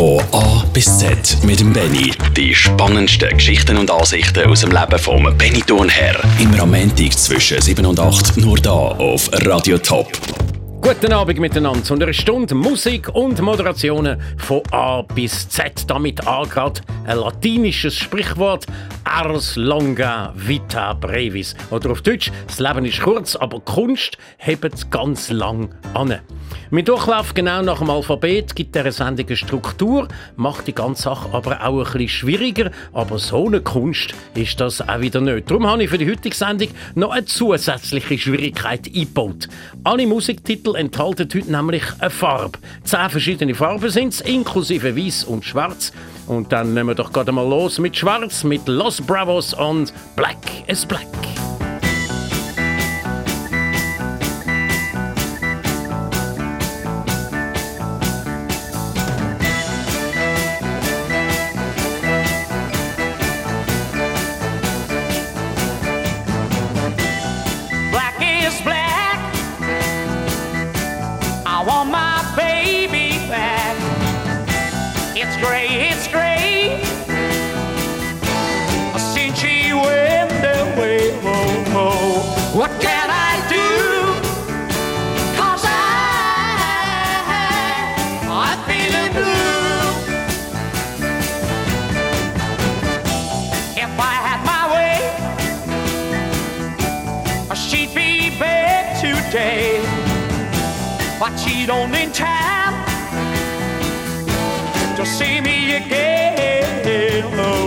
Von A bis Z mit dem Benny. Die spannendsten Geschichten und Ansichten aus dem Leben vom Benny Thurnherr. Am Montag zwischen 7 und 8 nur da auf Radio Top. Guten Abend miteinander zu einer Stunde Musik und Moderationen von A bis Z. Damit A gerade ein latinisches Sprichwort Ars longa vita brevis. Oder auf Deutsch, das Leben ist kurz, aber Kunst hebt ganz lang an. Mit Durchlauf genau nach dem Alphabet gibt der Sendung eine Struktur, macht die ganze Sache aber auch ein bisschen schwieriger. Aber so eine Kunst ist das auch wieder nicht. Darum habe ich für die heutige Sendung noch eine zusätzliche Schwierigkeit eingebaut. Alle Musiktitel enthalten heute nämlich eine Farbe. Zehn verschiedene Farben sind es, inklusive Weiß und Schwarz. Und dann nehmen wir doch gerade mal los mit Schwarz, mit Los Bravos und Black is Black. She'd be back today, but she'd only time to see me again.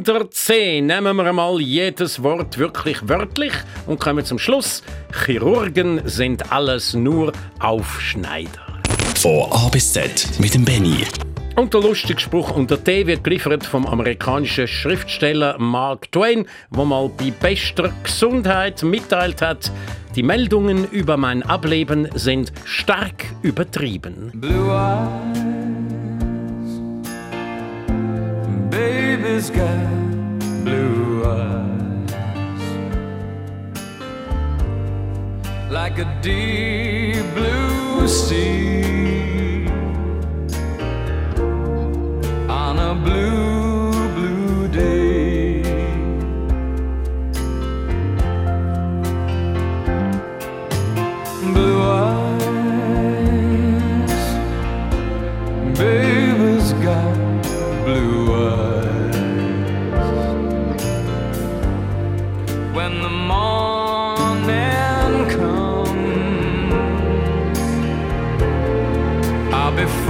110 nehmen wir einmal jedes Wort wirklich wörtlich und kommen zum Schluss. Chirurgen sind alles nur Aufschneider. Von A bis Z mit dem Benny. Und der lustige Spruch unter T wird geliefert vom amerikanischen Schriftsteller Mark Twain, der mal bei bester Gesundheit mitteilt hat, die Meldungen über mein Ableben sind stark übertrieben. Blue eyes, baby. Baby's got blue eyes, like a deep blue sea. On a blue, blue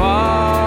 far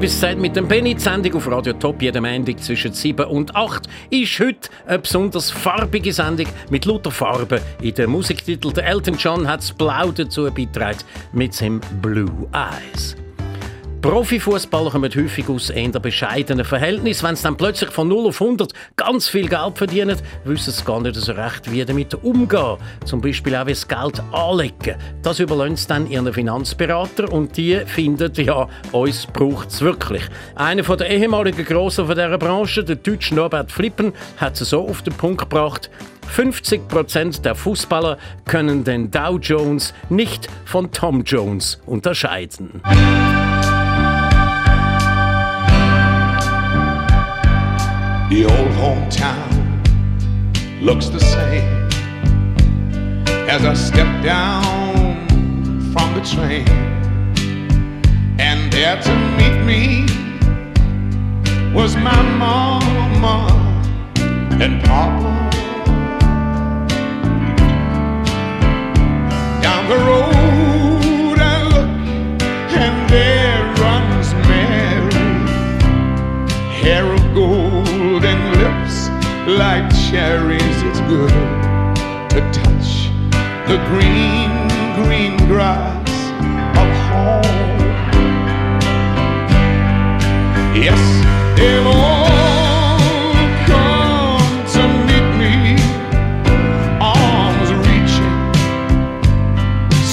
Bis Z mit dem Benny. Die Sendung auf Radio Top jeden Montag zwischen 7 und 8 ist heute eine besonders farbige Sendung mit lauter Farben. In dem Musiktitel der Elton John hat das Blau dazu beigetragen mit seinem Blue Eyes. Profifußballer kommen häufig aus eher bescheidenen Verhältnissen. Wenn sie dann plötzlich von 0 auf 100 ganz viel Geld verdienen, wissen sie gar nicht so recht, wie damit umgehen. Zum Beispiel auch, wie das Geld anlegen. Das überlassen sie dann ihren Finanzberater und die finden, ja, uns braucht es wirklich. Einer der ehemaligen Grossen von dieser Branche, der deutsche Norbert Flippen, hat es so auf den Punkt gebracht, 50% der Fußballer können den Dow Jones nicht von Tom Jones unterscheiden. The old hometown looks the same as I step down from the train. And there to meet me was my mama and papa. Cherries. It's good to touch the green, green grass of home. Yes, they've all come to meet me, arms reaching,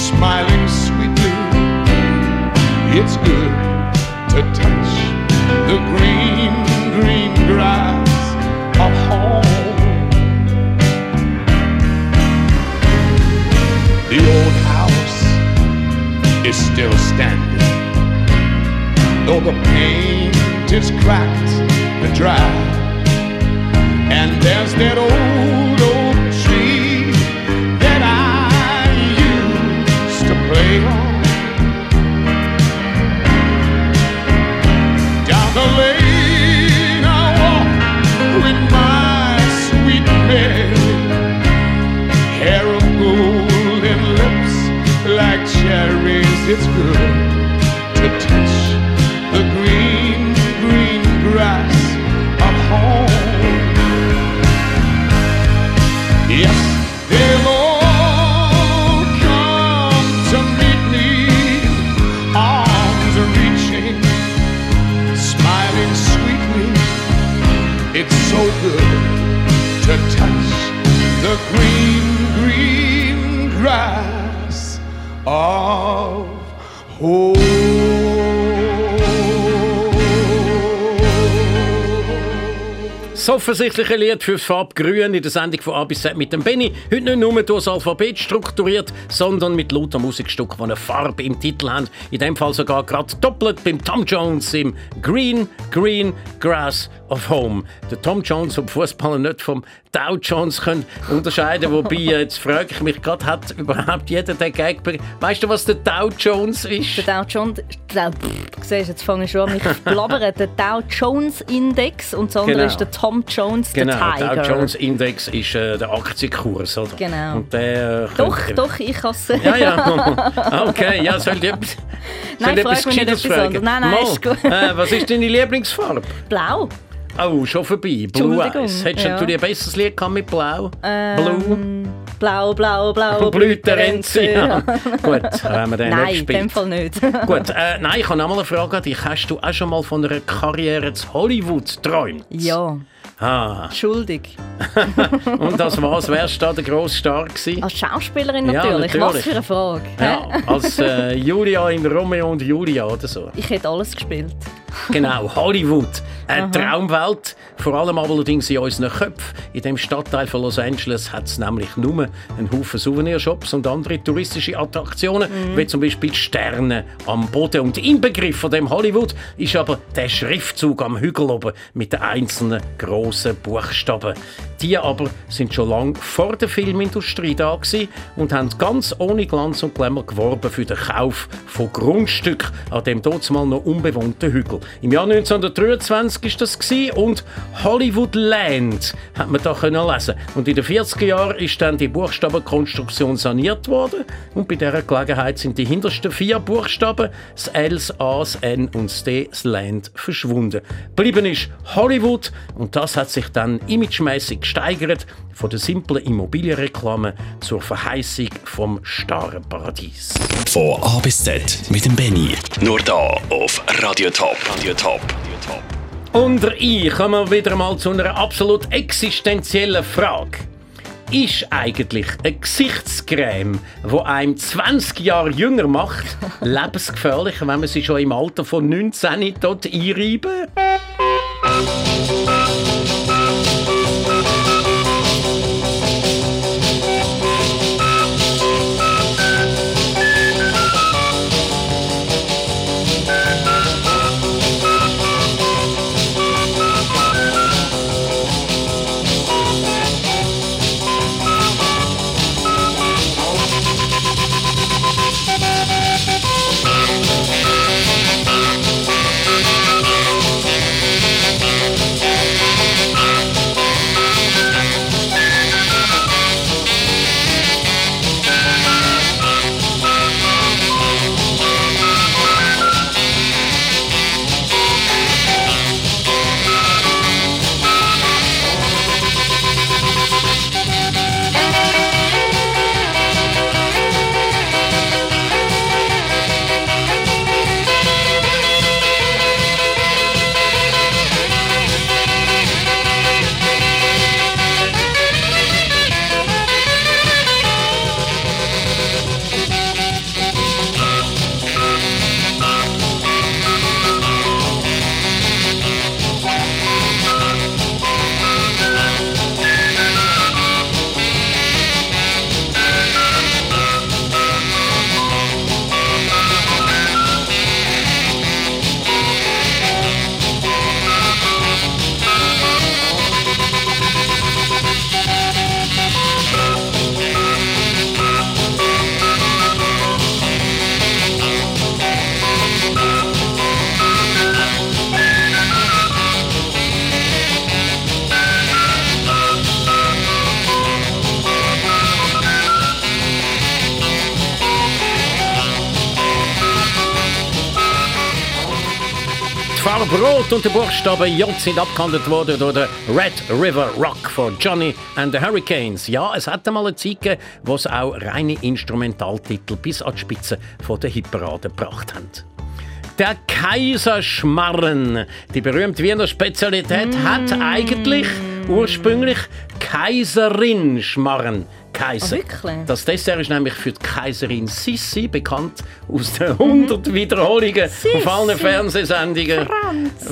smiling sweetly. It's good to touch the green, green is still standing, though the paint is cracked and dry. And there's that old It's good offensichtliche Lied für die Farbe Grün in der Sendung von A bis Z mit dem Benny. Heute nicht nur durch das Alphabet strukturiert, sondern mit lauter Musikstücken, die eine Farbe im Titel haben. In dem Fall sogar gerade doppelt beim Tom Jones im Green, Green Grass of Home. Der Tom Jones, der Fußballer nicht vom Dow Jones können unterscheiden Wobei, jetzt frage ich mich gerade, hat überhaupt jeder den Gag... Weißt du, was der Dow Jones ist? Der Dow Jones, der, pff, siehst, jetzt fange ich schon an mich blabbern. Der Dow Jones Index und das andere Genau. ist der Tom Jones, der Genau, Tiger. der Dow Jones Index ist äh, der Aktienkurs, oder? Genau. Und der, äh, Doch, könnte- doch, ich es. Ja, ja. Okay, ja, soll ich etwas, Nein, soll ich frag etwas mich nicht etwas anderes. Nein, nein, Mal. ist gut. Äh, was ist deine Lieblingsfarbe? Blau. Oh, schon vorbei. Blue Eyes. Hättest ja. du dir ein besseres Lied gehabt mit Blau? Blue? Ähm, Blau, blau, blau. Blütenrenze. Ja. Gut, haben wir den Nein, nicht in gespielt. dem Fall nicht. Gut, äh, nein, ich habe noch mal eine Frage an dich. Hast du auch schon mal von einer Karriere zu Hollywood geträumt? ja, Ah, schuldig. und das was? Wärst du da der grosse Star gewesen? Als Schauspielerin Ja, natürlich. Was natürlich. für eine Frage. Ja, als äh, Julia in Romeo und Julia oder so. Ich hätte alles gespielt. Genau, Hollywood. Eine Traumwelt, vor allem aber allerdings in unseren Köpfen. In dem Stadtteil von Los Angeles hat es nämlich nur einen Haufen Souvenirshops und andere touristische Attraktionen, wie zum Beispiel die Sterne am Boden. Und Inbegriff von dem Hollywood ist aber der Schriftzug am Hügel oben mit den einzelnen grossen Buchstaben. Die aber sind schon lange vor der Filmindustrie da gewesen und haben ganz ohne Glanz und Glamour geworben für den Kauf von Grundstücken an dem dort mal noch unbewohnten Hügel. Im Jahr 1923 ist das gewesen und Hollywood Land hat man da können lesen. Und in den 40er Jahren ist dann die Buchstabenkonstruktion saniert worden und bei dieser Gelegenheit sind die hintersten vier Buchstaben, das L, das A, das N und das D, das Land, verschwunden. Bleiben ist Hollywood und das hat sich dann imagemäßig gesteigert von der simplen Immobilienreklame zur Verheißung vom starren Paradies. Von A bis Z mit dem Benny. Nur da auf Radio Top. Radio Top. Und ich kommen wir wieder mal zu einer absolut existenziellen Frage. Ist eigentlich eine Gesichtscreme, die einem 20 Jahre jünger macht, lebensgefährlich, wenn man sie schon im Alter von 19 dort einreiben? Farbe Rot und der Buchstabe J sind abgehandelt worden durch den Red River Rock von Johnny and the Hurricanes. Ja, es hat einmal eine Zeit gegeben, wo es auch reine Instrumentaltitel bis an die Spitze der Hitparade gebracht haben. Der Kaiserschmarren, die berühmte Wiener Spezialität, hat eigentlich ursprünglich Kaiserin-Schmarren geheißen. Ah, wirklich? Das Dessert ist nämlich für die Kaiserin Sissi, bekannt aus den 100 Wiederholungen auf allen Fernsehsendungen,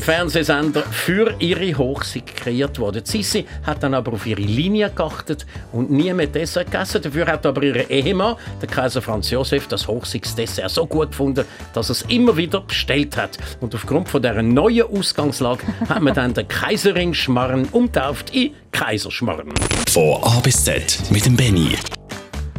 Fernsehsender für ihre Hochzeit kreiert worden. Sissi hat dann aber auf ihre Linie geachtet und nie mehr Dessert gegessen. Dafür hat aber ihr Ehemann, der Kaiser Franz Josef, das Hochzeitsdessert so gut gefunden, dass er es immer wieder bestellt hat. Und aufgrund von dieser neuen Ausgangslage hat man dann den Kaiserin Schmarren umtauft in Kaiserschmarren. Von A bis Z mit dem Benny.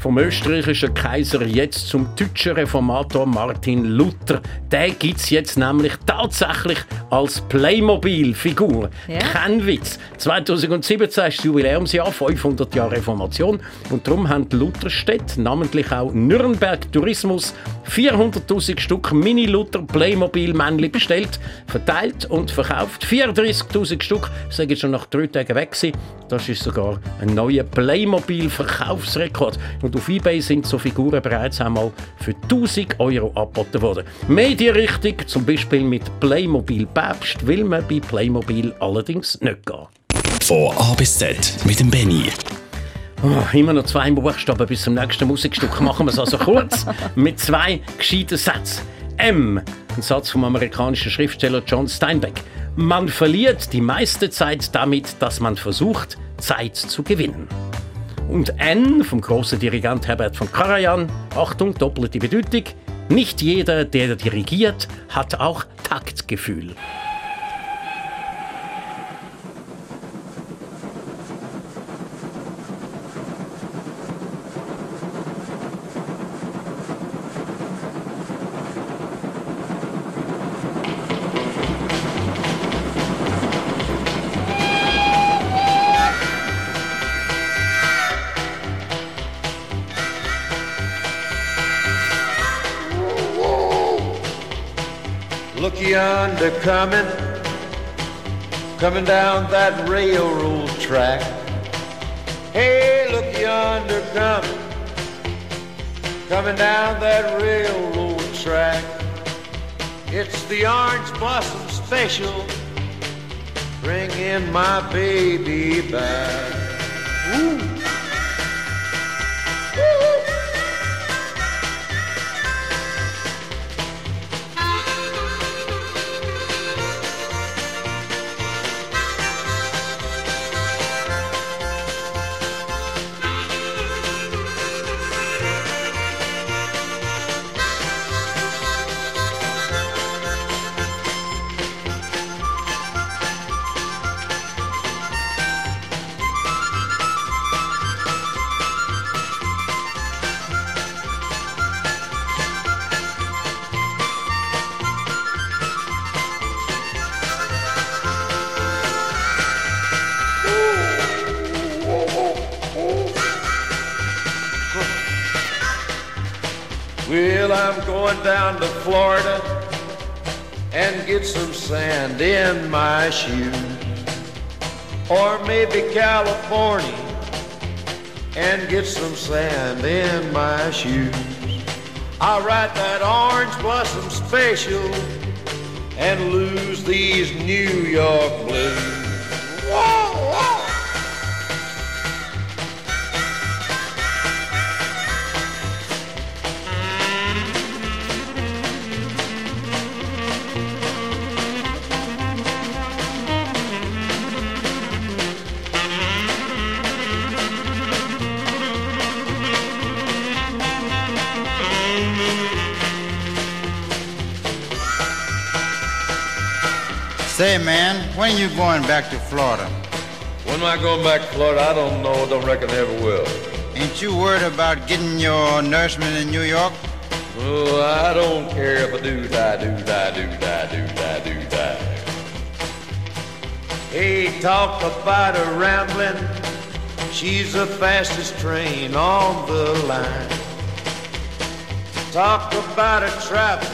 Vom österreichischen Kaiser jetzt zum deutschen Reformator Martin Luther. Den gibt es jetzt nämlich tatsächlich als Playmobil-Figur. Ja? Kein Witz. 2017 ist das Jubiläumsjahr, 500 Jahre Reformation. Und darum haben die Lutherstädte, namentlich auch Nürnberg Tourismus, 400.000 Stück Mini-Luther Playmobil-Männchen bestellt, verteilt und verkauft. 34.000 Stück sind schon nach drei Tagen weg gewesen. Das ist sogar ein neuer Playmobil-Verkaufsrekord. Und auf Ebay sind so Figuren bereits einmal für 1000 Euro angeboten worden. Mehr in die Richtung, zum Beispiel mit Playmobil Päpst, will man bei Playmobil allerdings nicht gehen. Von A bis Z mit dem Benny. Oh, immer noch zwei Buchstaben bis zum nächsten Musikstück. Machen wir es also kurz mit zwei gescheiten Sätzen. M, ein Satz vom amerikanischen Schriftsteller John Steinbeck. Man verliert die meiste Zeit damit, dass man versucht, Zeit zu gewinnen. Und N vom großen Dirigent Herbert von Karajan. Achtung, doppelte Bedeutung. Nicht jeder, der dirigiert, hat auch Taktgefühl. Yonder coming, coming down that railroad track. Hey, look yonder coming, coming down that railroad track. It's the orange blossom special, bringing my baby back. Ooh. Going down to Florida and get some sand in my shoes. Or maybe California and get some sand in my shoes. I'll write that orange blossom special and lose these New York blues. When you going back to Florida? When am I going back to Florida? I don't know. Don't reckon I ever will. Ain't you worried about getting your nourishment in New York? Oh, I don't care if I do die, do die, do die, do die, do die. Hey, talk about a rambling. She's the fastest train on the line. Talk about a travel.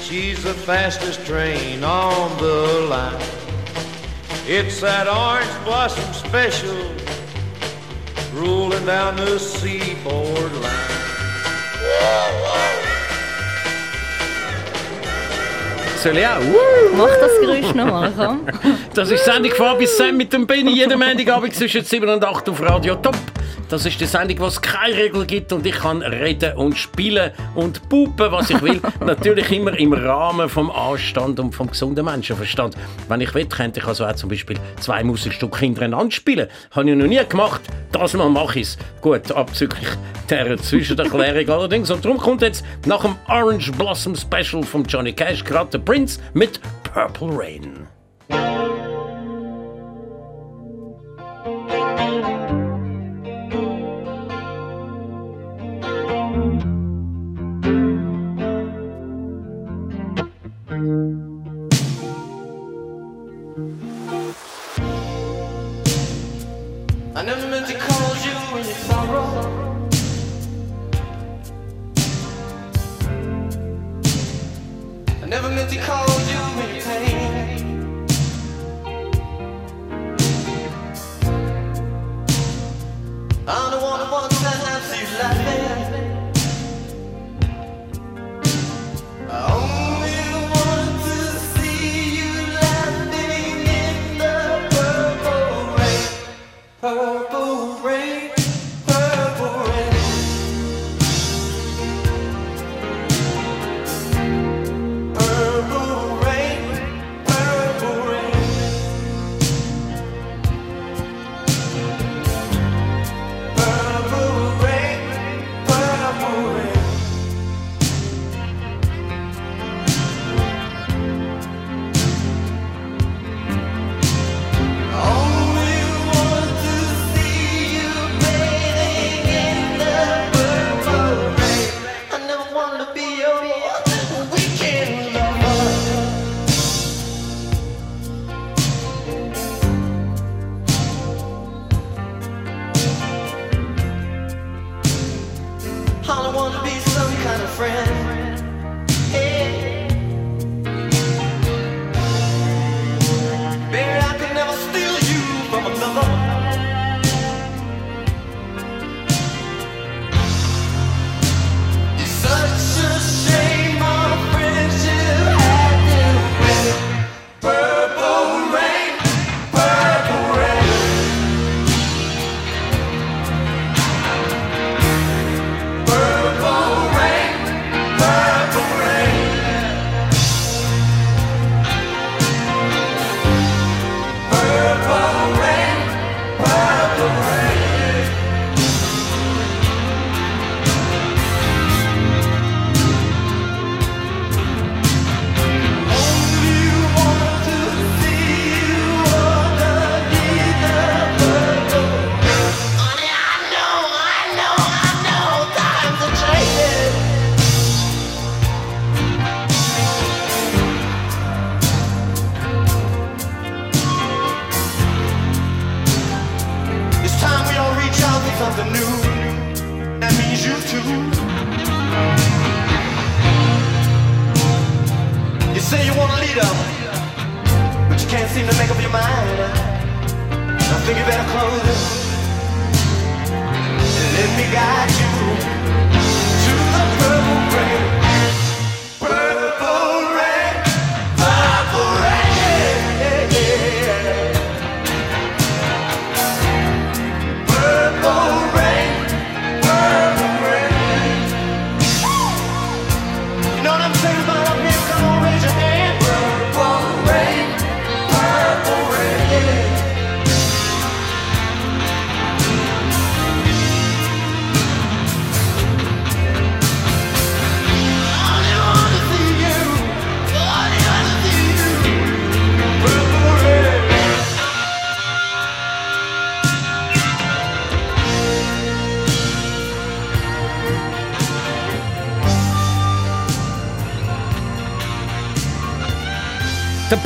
She's the fastest train on the line. It's that orange blossom special rolling down the seaboard line. soll ich auch? Woo! Mach das Geräusch nochmal, komm. Das ist Sendung bis Sam mit dem Benny. Jeden Montagabend zwischen 7 und 8 auf Radio Top. Das ist die Sendung, wo es keine Regel gibt und ich kann reden und spielen und pupen, was ich will. Natürlich immer im Rahmen vom Anstand und vom gesunden Menschenverstand. Wenn ich will, könnte ich also auch zum Beispiel zwei Musikstücke hintereinander spielen. Habe ich noch nie gemacht. Das Mal mache ich es. Gut, abzüglich der Zwischenerklärung allerdings. Und darum kommt jetzt nach dem Orange Blossom Special von Johnny Cash gerade der Prince mit Purple Rain.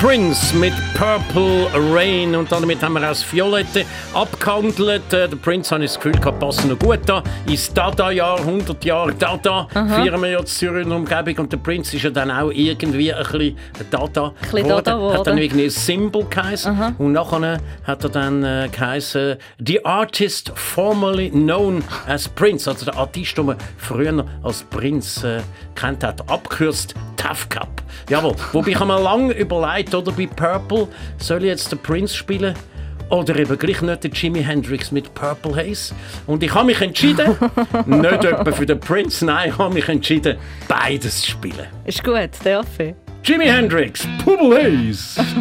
Prince mit Purple Rain und damit haben wir auch das Violette abgehandelt. Äh, Der Prince, habe ich das Gefühl, gehabt, passt noch gut da. Ins Dada-Jahr, 100 Jahre Dada, feiern wir Zürich in der Umgebung und der Prince ist ja dann auch irgendwie ein bisschen Dada bisschen Dada Hat dann geworden. irgendwie ein Symbol geheißen und nachher hat er dann äh, geheißen The Artist formerly known as Prince, also der Artist, den man früher als Prince äh, kennt hat, abgekürzt Cup. Jawohl. Wobei ich habe mir lange überlegt, oder bei Purple soll ich jetzt den Prince spielen? Oder eben gleich nicht den Jimi Hendrix mit Purple Haze. Und ich habe mich entschieden, nicht etwa für den Prince, nein, ich habe mich entschieden, beides zu spielen. Ist gut, darf ich? Jimi Hendrix, Purple Haze.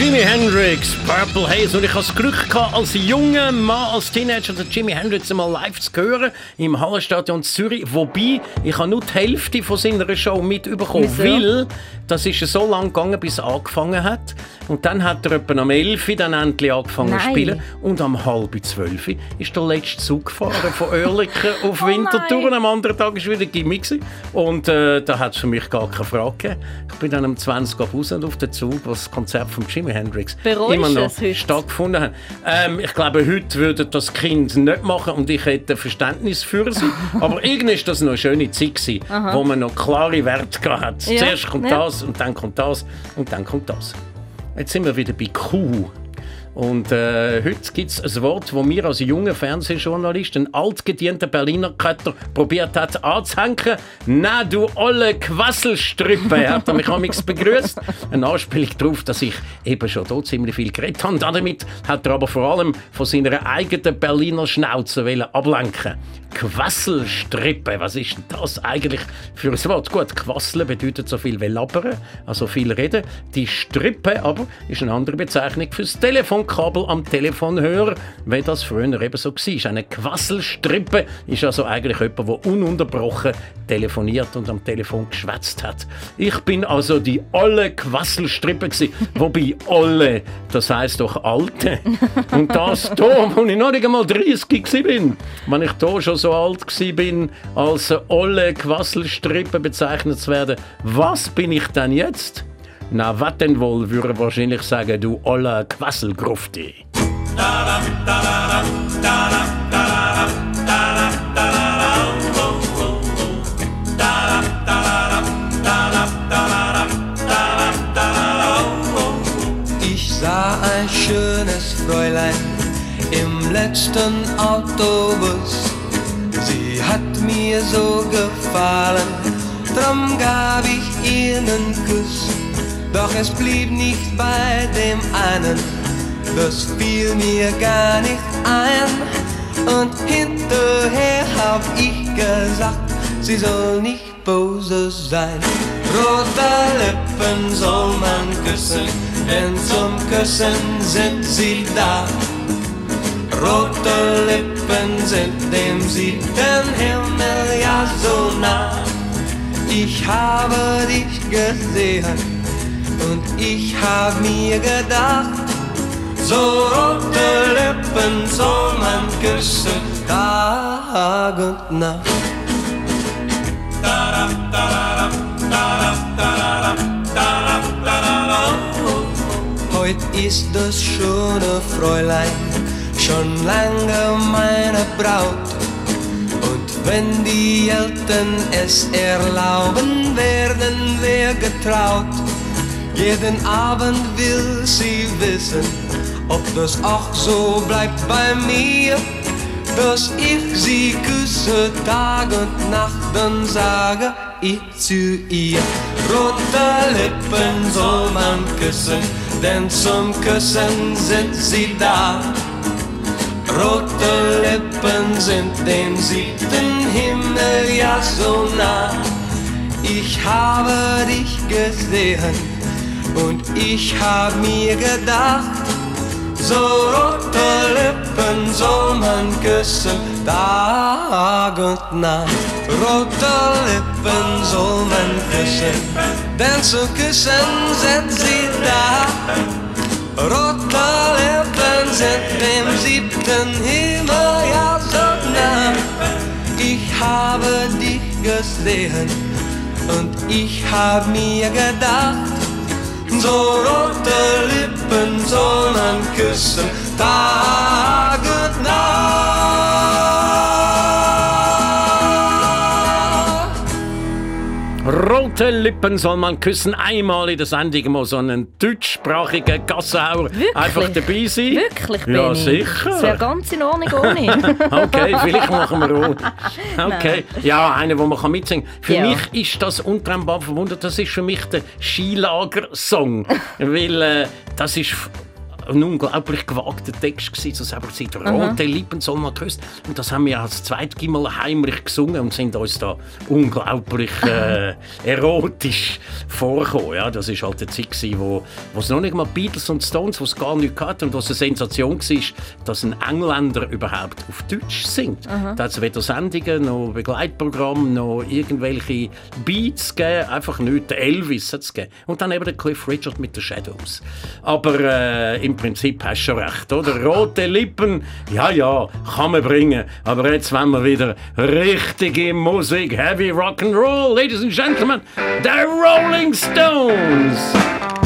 Jimi Hendrix, Purple Haze. Und ich hatte das Glück, gehabt, als junger Mann, als Teenager, den Jimi Hendrix einmal live zu hören im Hallenstadion Zürich. Wobei, ich habe nur die Hälfte von seiner Show mitbekommen, Wieso? weil das ist so lange gegangen, bis er angefangen hat. Und dann hat er etwa am 11 Uhr dann endlich angefangen zu spielen. Und am halb 12 Uhr ist der letzte Zug gefahren von Oerlikon auf Oh Winterthur. Am anderen Tag war wieder Gimmick. Und äh, da hat es für mich gar keine Frage gegeben. Ich bin dann um 20 Uhr raus und auf den Zug, wo das Konzert von Jimi Hendrix Bereust immer noch stattgefunden hat. Ähm, ich glaube, heute würde das Kind nicht machen und ich hätte Verständnis für sie. Aber irgendwie ist das noch eine schöne Zeit gewesen, wo man noch klare Werte hat. Ja, Zuerst kommt ja. das und dann kommt das und dann kommt das. Jetzt sind wir wieder bei Kuh. Und äh, heute gibt es ein Wort, das mir als junger Fernsehjournalist, ein altgedienter Berliner Kötter, probiert hat anzuhängen. «Na, du olle Quasselstrüppe!» hat er mich amigs begrüßt. Eine Anspielung darauf, dass ich eben schon dort ziemlich viel geredet habe. Damit hat er aber vor allem von seiner eigenen Berliner Schnauze ablenken Quasselstrippe, was ist denn das eigentlich für ein Wort? Gut, Quasseln bedeutet so viel wie labern, also viel reden. Die Strippe aber ist eine andere Bezeichnung für das Telefonkabel am Telefonhörer, wie das früher eben so war. Eine Quasselstrippe ist also eigentlich jemand, der ununterbrochen telefoniert und am Telefon geschwätzt hat. Ich bin also die olle Quasselstrippe wobei olle, das heißt doch alte. Und das da, wo ich noch nicht einmal 30 gsi bin, wenn ich da schon so alt bin, als olle Quasselstrippe bezeichnet zu werden, was bin ich denn jetzt? Na, was denn wohl, würde wahrscheinlich sagen, du olle Quasselgrufti. Ich sah ein schönes Fräulein im letzten Autobus. Mir so gefallen drum gab ich ihr einen Kuss. Doch es blieb nicht bei dem einen, das fiel mir gar nicht ein. Und hinterher hab ich gesagt, sie soll nicht böse sein. Rote Lippen soll man küssen, denn zum Küssen sind sie da. Rote Lippen sind dem siebten Himmel ja so nah. Ich habe dich gesehen und ich hab mir gedacht, so rote Lippen soll man küssen, Tag und Nacht. Heut ist das schöne Fräulein schon lange meine Braut. Und wenn die Eltern es erlauben, werden wir getraut. Jeden Abend will sie wissen, ob das auch so bleibt bei mir. Dass ich sie küsse Tag und Nacht, dann sage ich zu ihr. Rote Lippen soll man küssen, denn zum Küssen sind sie da. Rote Lippen sind dem siebten Himmel ja so nah. Ich habe dich gesehen und ich hab mir gedacht, so rote Lippen soll man küssen, Tag und Nacht. Rote Lippen soll man küssen, denn zum Küssen sind sie da. Rote Lippen sind dem siebten Himmel ja so. Ich habe dich gesehen und ich hab mir gedacht, so rote Lippen soll man küssen, Tag und Nacht. Rote Lippen soll man küssen. Einmal in der Sendung mal so einen deutschsprachigen Gassenhauer Wirklich? einfach dabei sein. Wirklich, Ja, Benni? sicher. Das wäre ganz in Ordnung ohne. Okay, vielleicht machen wir auch. Okay, ja, einer, wo man mitsingen kann. Für Ja. mich ist das untrennbar verbunden. Das ist für mich der Skilager-Song. weil äh, das ist ein unglaublich gewagter Text gewesen, so selber gesagt, rote Lippen soll man küssen. Und das haben wir als zweites Mal heimlich gesungen und sind uns da unglaublich äh, erotisch vorgekommen. Ja, das ist halt eine Zeit gewesen, wo, wo es noch nicht mal Beatles und Stones, wo es gar nicht hatte und wo es eine Sensation war, dass ein Engländer überhaupt auf Deutsch singt. Da hat es weder Sendungen, noch Begleitprogramm, noch irgendwelche Beats gegeben, einfach nichts. Der Elvis hat es gegeben. Und dann eben der Cliff Richard mit den Shadows. Aber äh, im Prinzip hast du schon recht, oder? Rote Lippen, ja, ja, kann man bringen. Aber jetzt wollen wir wieder richtige Musik, Heavy Rock'n'Roll, Ladies and Gentlemen, the Rolling Stones.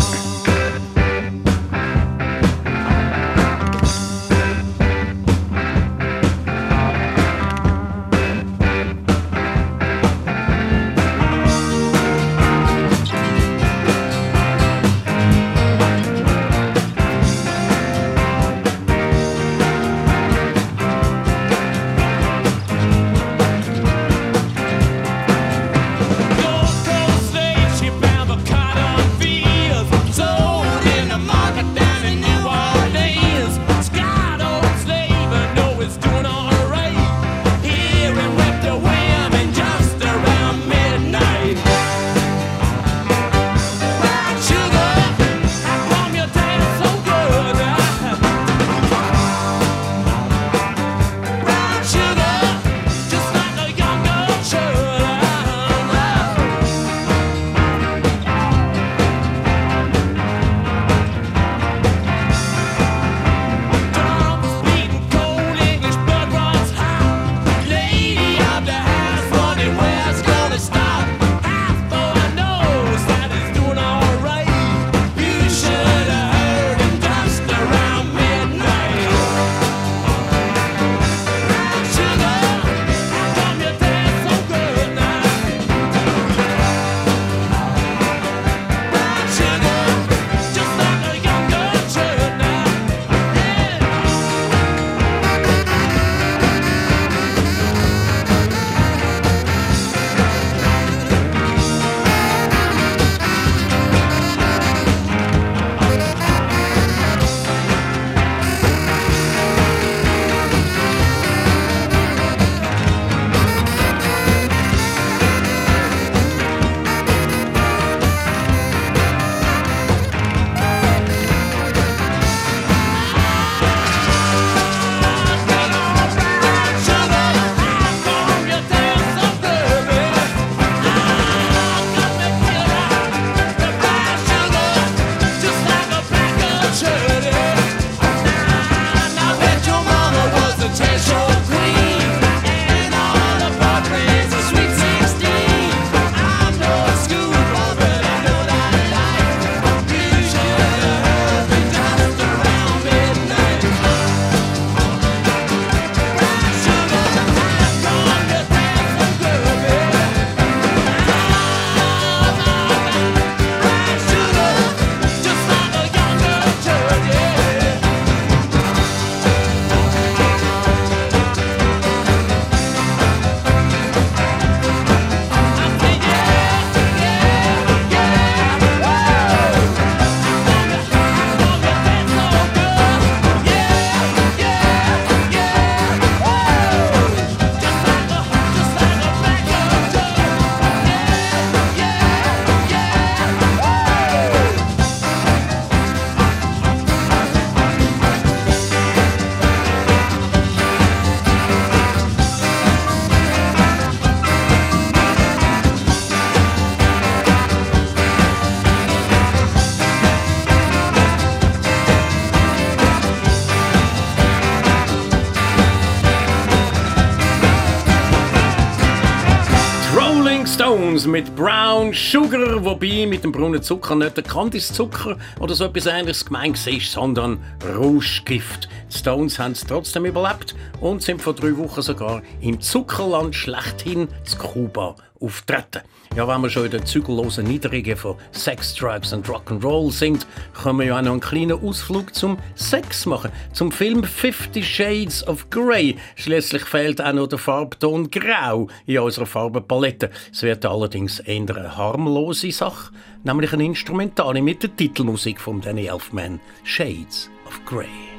Mit Brown Sugar, wobei mit dem braunen Zucker nicht der Kandiszucker oder so etwas ähnliches gemeint ist, sondern Rauschgift. Stones haben es trotzdem überlebt und sind vor drei Wochen sogar im Zuckerland schlechthin zu Kuba auftreten. Ja, wenn wir schon in den zügellosen Niederungen von Sex, Drugs und Rock'n'Roll sind, können wir ja auch noch einen kleinen Ausflug zum Sex machen. Zum Film Fifty Shades of Grey. Schließlich fehlt auch noch der Farbton Grau in unserer Farbenpalette. Es wird allerdings eher eine harmlose Sache, nämlich ein Instrumentale mit der Titelmusik von Danny Elfman, Shades of Grey.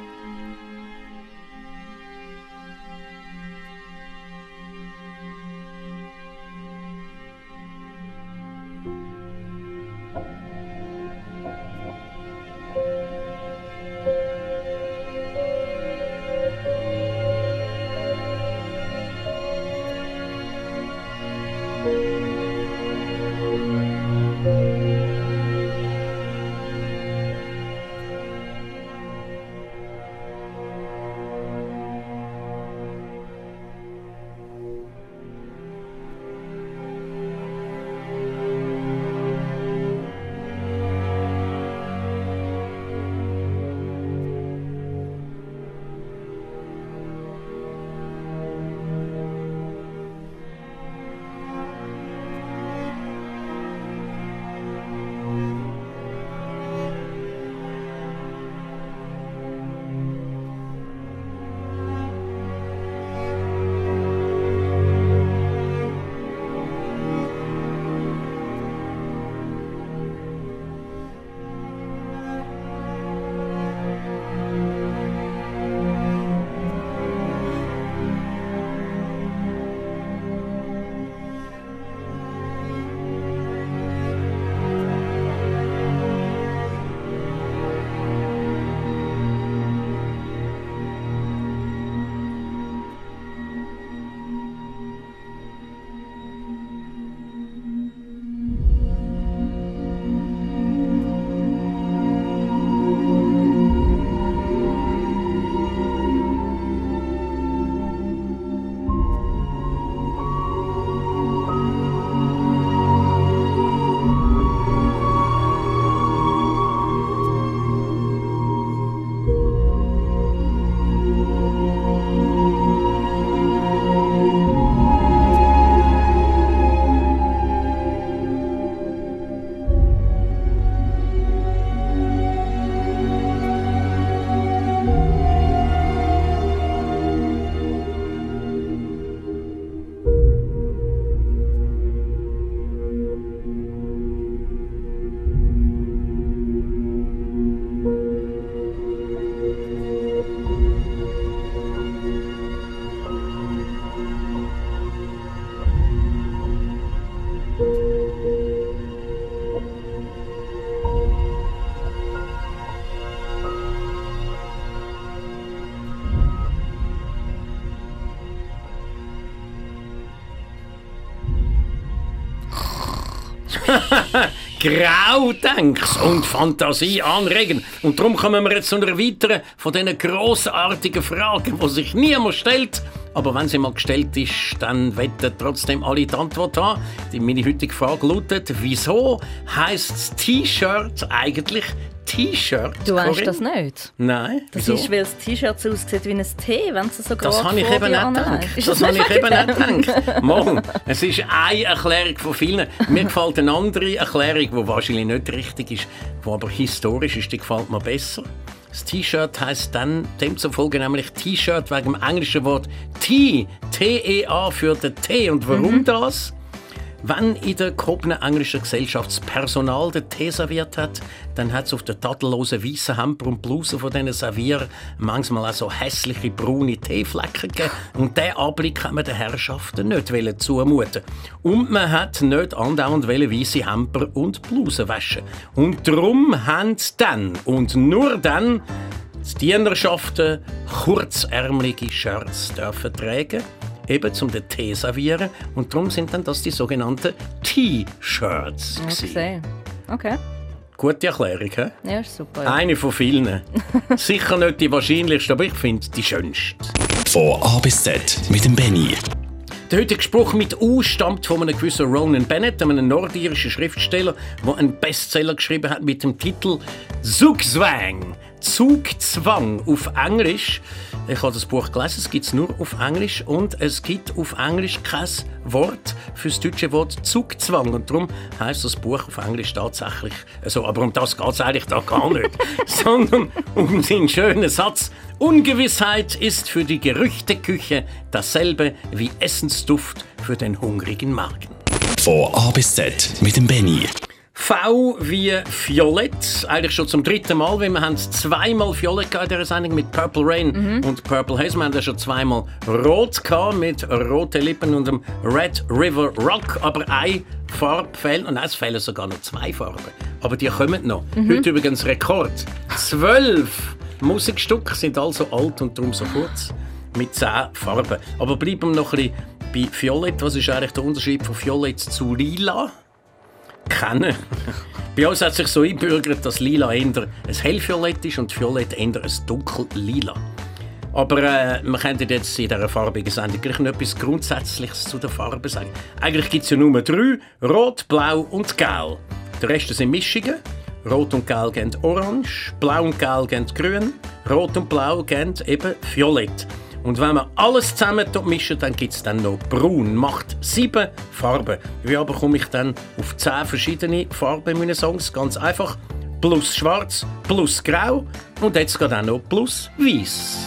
Grau denkst und Fantasie anregen. Und darum kommen wir jetzt zu einer weiteren von diesen grossartigen Fragen, die sich niemand stellt. Aber wenn sie mal gestellt ist, dann wetten trotzdem alle die Antwort haben. Die meine heutige Frage lautet, wieso heisst das T-Shirt eigentlich T-Shirt? Du weißt das nicht? Nein. Das wieso? ist, weil das T-Shirt so aussieht wie ein T, wenn es so Das gerade habe ich vor eben dir nicht gedacht. Ist Das das habe ich nicht eben nicht gedacht. Morgen. Es ist eine Erklärung von vielen. Mir gefällt eine andere Erklärung, die wahrscheinlich nicht richtig ist, die aber historisch ist, die gefällt mir besser. Das T-Shirt heisst dann demzufolge nämlich T-Shirt wegen dem englischen Wort T, T-E-A für den T. Und warum das? Wenn in der gehobenen englischen Gesellschaft das Personal den Tee serviert hat, dann hat es auf den tadellosen weißen Hemper und Blusen von diesen Servierern manchmal auch so hässliche braune Teeflecken gegeben. Und diesen Anblick hat man den Herrschaften nicht zumuten. Und man hat nicht andauernd weiße Hemper und Blusen waschen. Und darum haben sie dann und nur dann die Dienerschaften kurzärmelige Shirts dürfen tragen, eben zum den Tee servieren. Und darum sind dann das die sogenannten T-Shirts. Okay. okay. Gute Erklärung, hä? Ja, ist super. Ja. Eine von vielen. Sicher nicht die wahrscheinlichste, aber ich finde die schönste. Von A bis Z mit dem Benny. Der heutige Spruch mit U stammt von einem gewissen Ronan Bennett, einem nordirischen Schriftsteller, der einen Bestseller geschrieben hat mit dem Titel Zugzwang. Zugzwang auf Englisch. Ich habe das Buch gelesen, es gibt es nur auf Englisch und es gibt auf Englisch kein Wort für das deutsche Wort Zugzwang. Und darum heißt das Buch auf Englisch tatsächlich so. Aber um das geht es eigentlich da gar nicht, sondern um den schönen Satz Ungewissheit ist für die Gerüchteküche dasselbe wie Essensduft für den hungrigen Magen. Von A bis Z mit dem Benny. V wie Violett, eigentlich schon zum dritten Mal, weil wir haben zweimal Violett gehabt in dieser Sendung mit Purple Rain und Purple Haze. Wir haben ja schon zweimal Rot gehabt mit roten Lippen und dem Red River Rock, aber eine Farbe fehlt, und es fehlen sogar noch zwei Farben, aber die kommen noch. Heute übrigens Rekord. Zwölf Musikstücke sind also alt und darum so kurz mit zehn Farben. Aber bleiben wir noch ein bisschen bei Violett. Was ist eigentlich der Unterschied von Violett zu Lila? Kennen. Bei uns hat sich so einbürgert, dass Lila eher ein hellviolett ist und Violett eher ein dunkellila. Aber äh, wir könnten jetzt in dieser farbigen Sendung gleich noch etwas Grundsätzliches zu den Farben sagen. Eigentlich gibt es ja nur drei, Rot, Blau und Gelb. Der Rest sind Mischungen. Rot und Gelb geben Orange, Blau und Gelb geben Grün, Rot und Blau geben eben Violett. Und wenn man alles zusammen mischt, dann gibt es dann noch Braun. Macht sieben Farben. Wie aber komme ich dann auf zehn verschiedene Farben in meinen Songs? Ganz einfach. Plus Schwarz, plus Grau und jetzt geht auch noch plus Weiß.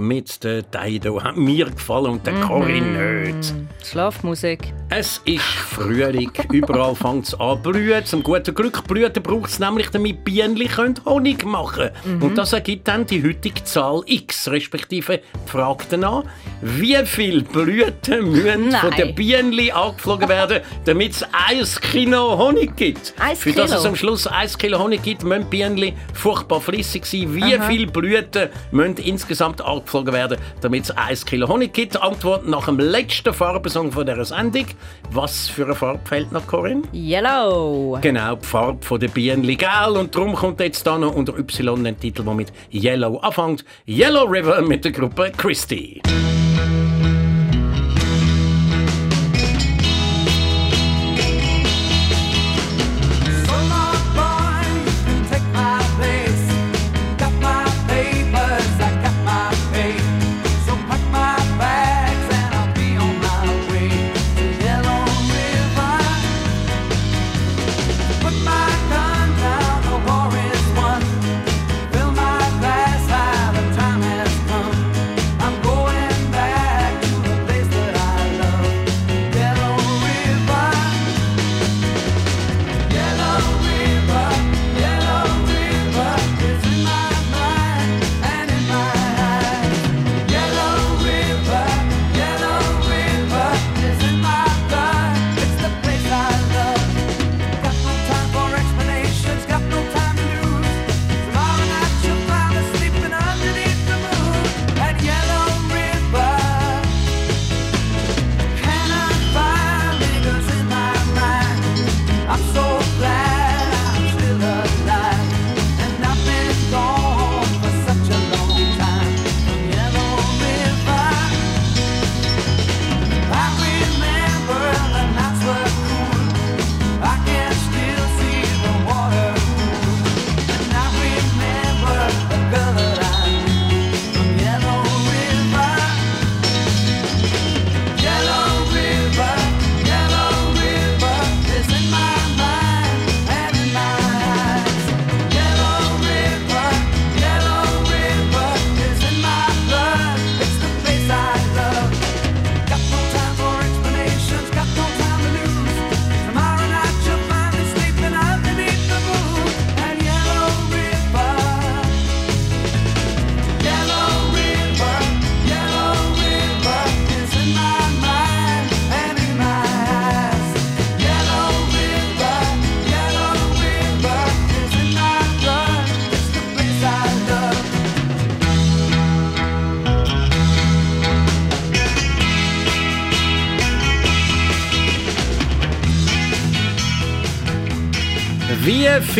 Mit Dido hat mir gefallen und der Corinne nicht. Schlafmusik. Es ist Frühling, überall fängt es an blühen. Zum guten Glück Blüten braucht es nämlich, damit Bienen Honig machen können. Und das ergibt dann die heutige Zahl X, respektive Frage danach, wie viele Blüten müssen Nein. von den Bienen angeflogen werden, damit es 1 Kilo Honig gibt. Ein Für das Kilo? es am Schluss 1 Kilo Honig gibt, müssen Bienen furchtbar flüssig sein. Wie viele Blüten müssen insgesamt angeflogen werden, damit es 1 Kilo Honig gibt? Antwort nach dem letzten Farbensong von dieser Sendung. Was für eine Farbe fällt noch, Corinne? Yellow. Genau, die Farbe von der Bienen gel. Und darum kommt jetzt da noch unter Y ein Titel, der mit Yellow anfängt. Yellow River mit der Gruppe Christie.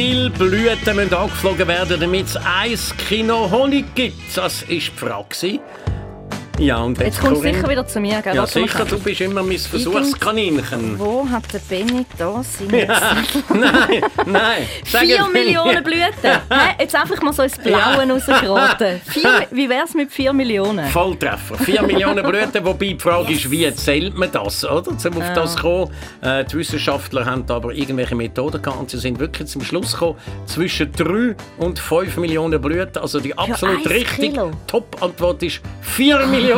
Viele Blüten müssen angeflogen werden, damit es 1 Kilo Honig gibt? Das war die Frage. Ja, und jetzt, Jetzt kommst du sicher wieder zu mir, gell? Ja, Warte sicher, du bist immer mein Versuchskaninchen. Wo hat der Benny da seine nein, nein. Sag 4 es mir. Millionen Blüten. Hä? Jetzt einfach mal so ins Blaue rausgeraten. Vier- Wie wäre es mit 4 Millionen? Volltreffer. 4 Millionen Blüten, wobei die Frage ist, wie zählt man das, oder? Um auf Ja. das zu kommen. Äh, die Wissenschaftler haben da aber irgendwelche Methoden gehabt und sie sind wirklich zum Schluss gekommen, zwischen 3 und 5 Millionen Blüten. Also die absolut richtige. Top-Antwort ist 4 Millionen.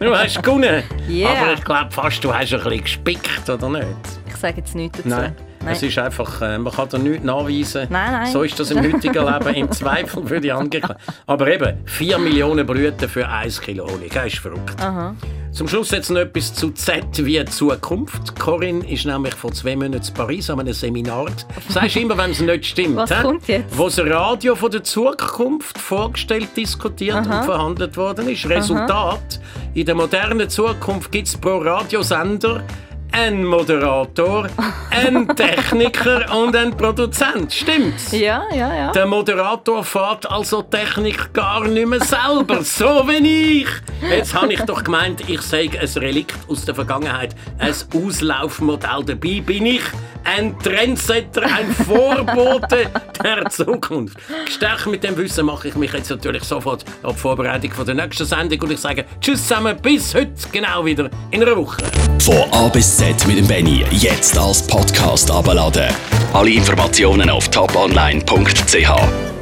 Du hast gewonnen. Yeah. Aber ich glaube fast, du hast ein bisschen gespickt, oder nicht? Ich sage jetzt nichts dazu. Nein. Es ist einfach, äh, man kann da nichts nachweisen. Nein, nein. So ist das im heutigen Leben im Zweifel für die Angeklagten. Aber eben, 4 Millionen Blüten für 1 Kilo Honig. Das ist verrückt. Aha. Zum Schluss jetzt noch etwas zu Z wie Zukunft. Corinne ist nämlich vor zwei Monaten in Paris an einem Seminar. Sagst immer, wenn es nicht stimmt. Was hä? kommt jetzt? Wo das Radio von der Zukunft vorgestellt, diskutiert Aha. und verhandelt worden ist. Resultat: In der modernen Zukunft gibt es pro Radiosender einen Moderator, einen Techniker und einen Produzent. Stimmt's? Ja, ja, ja. Der Moderator fährt also Technik gar nicht mehr selber, so wie ich. Jetzt habe ich doch gemeint, ich sei ein Relikt aus der Vergangenheit, ein Auslaufmodell. Dabei bin ich ein Trendsetter, ein Vorbote der Zukunft. Gestärkt mit dem Wissen mache ich mich jetzt natürlich sofort auf die Vorbereitung der nächsten Sendung und ich sage Tschüss zusammen, bis heute genau wieder in einer Woche. Von A bis Z mit dem Benny. Jetzt als Podcast abladen. Alle Informationen auf toponline.ch.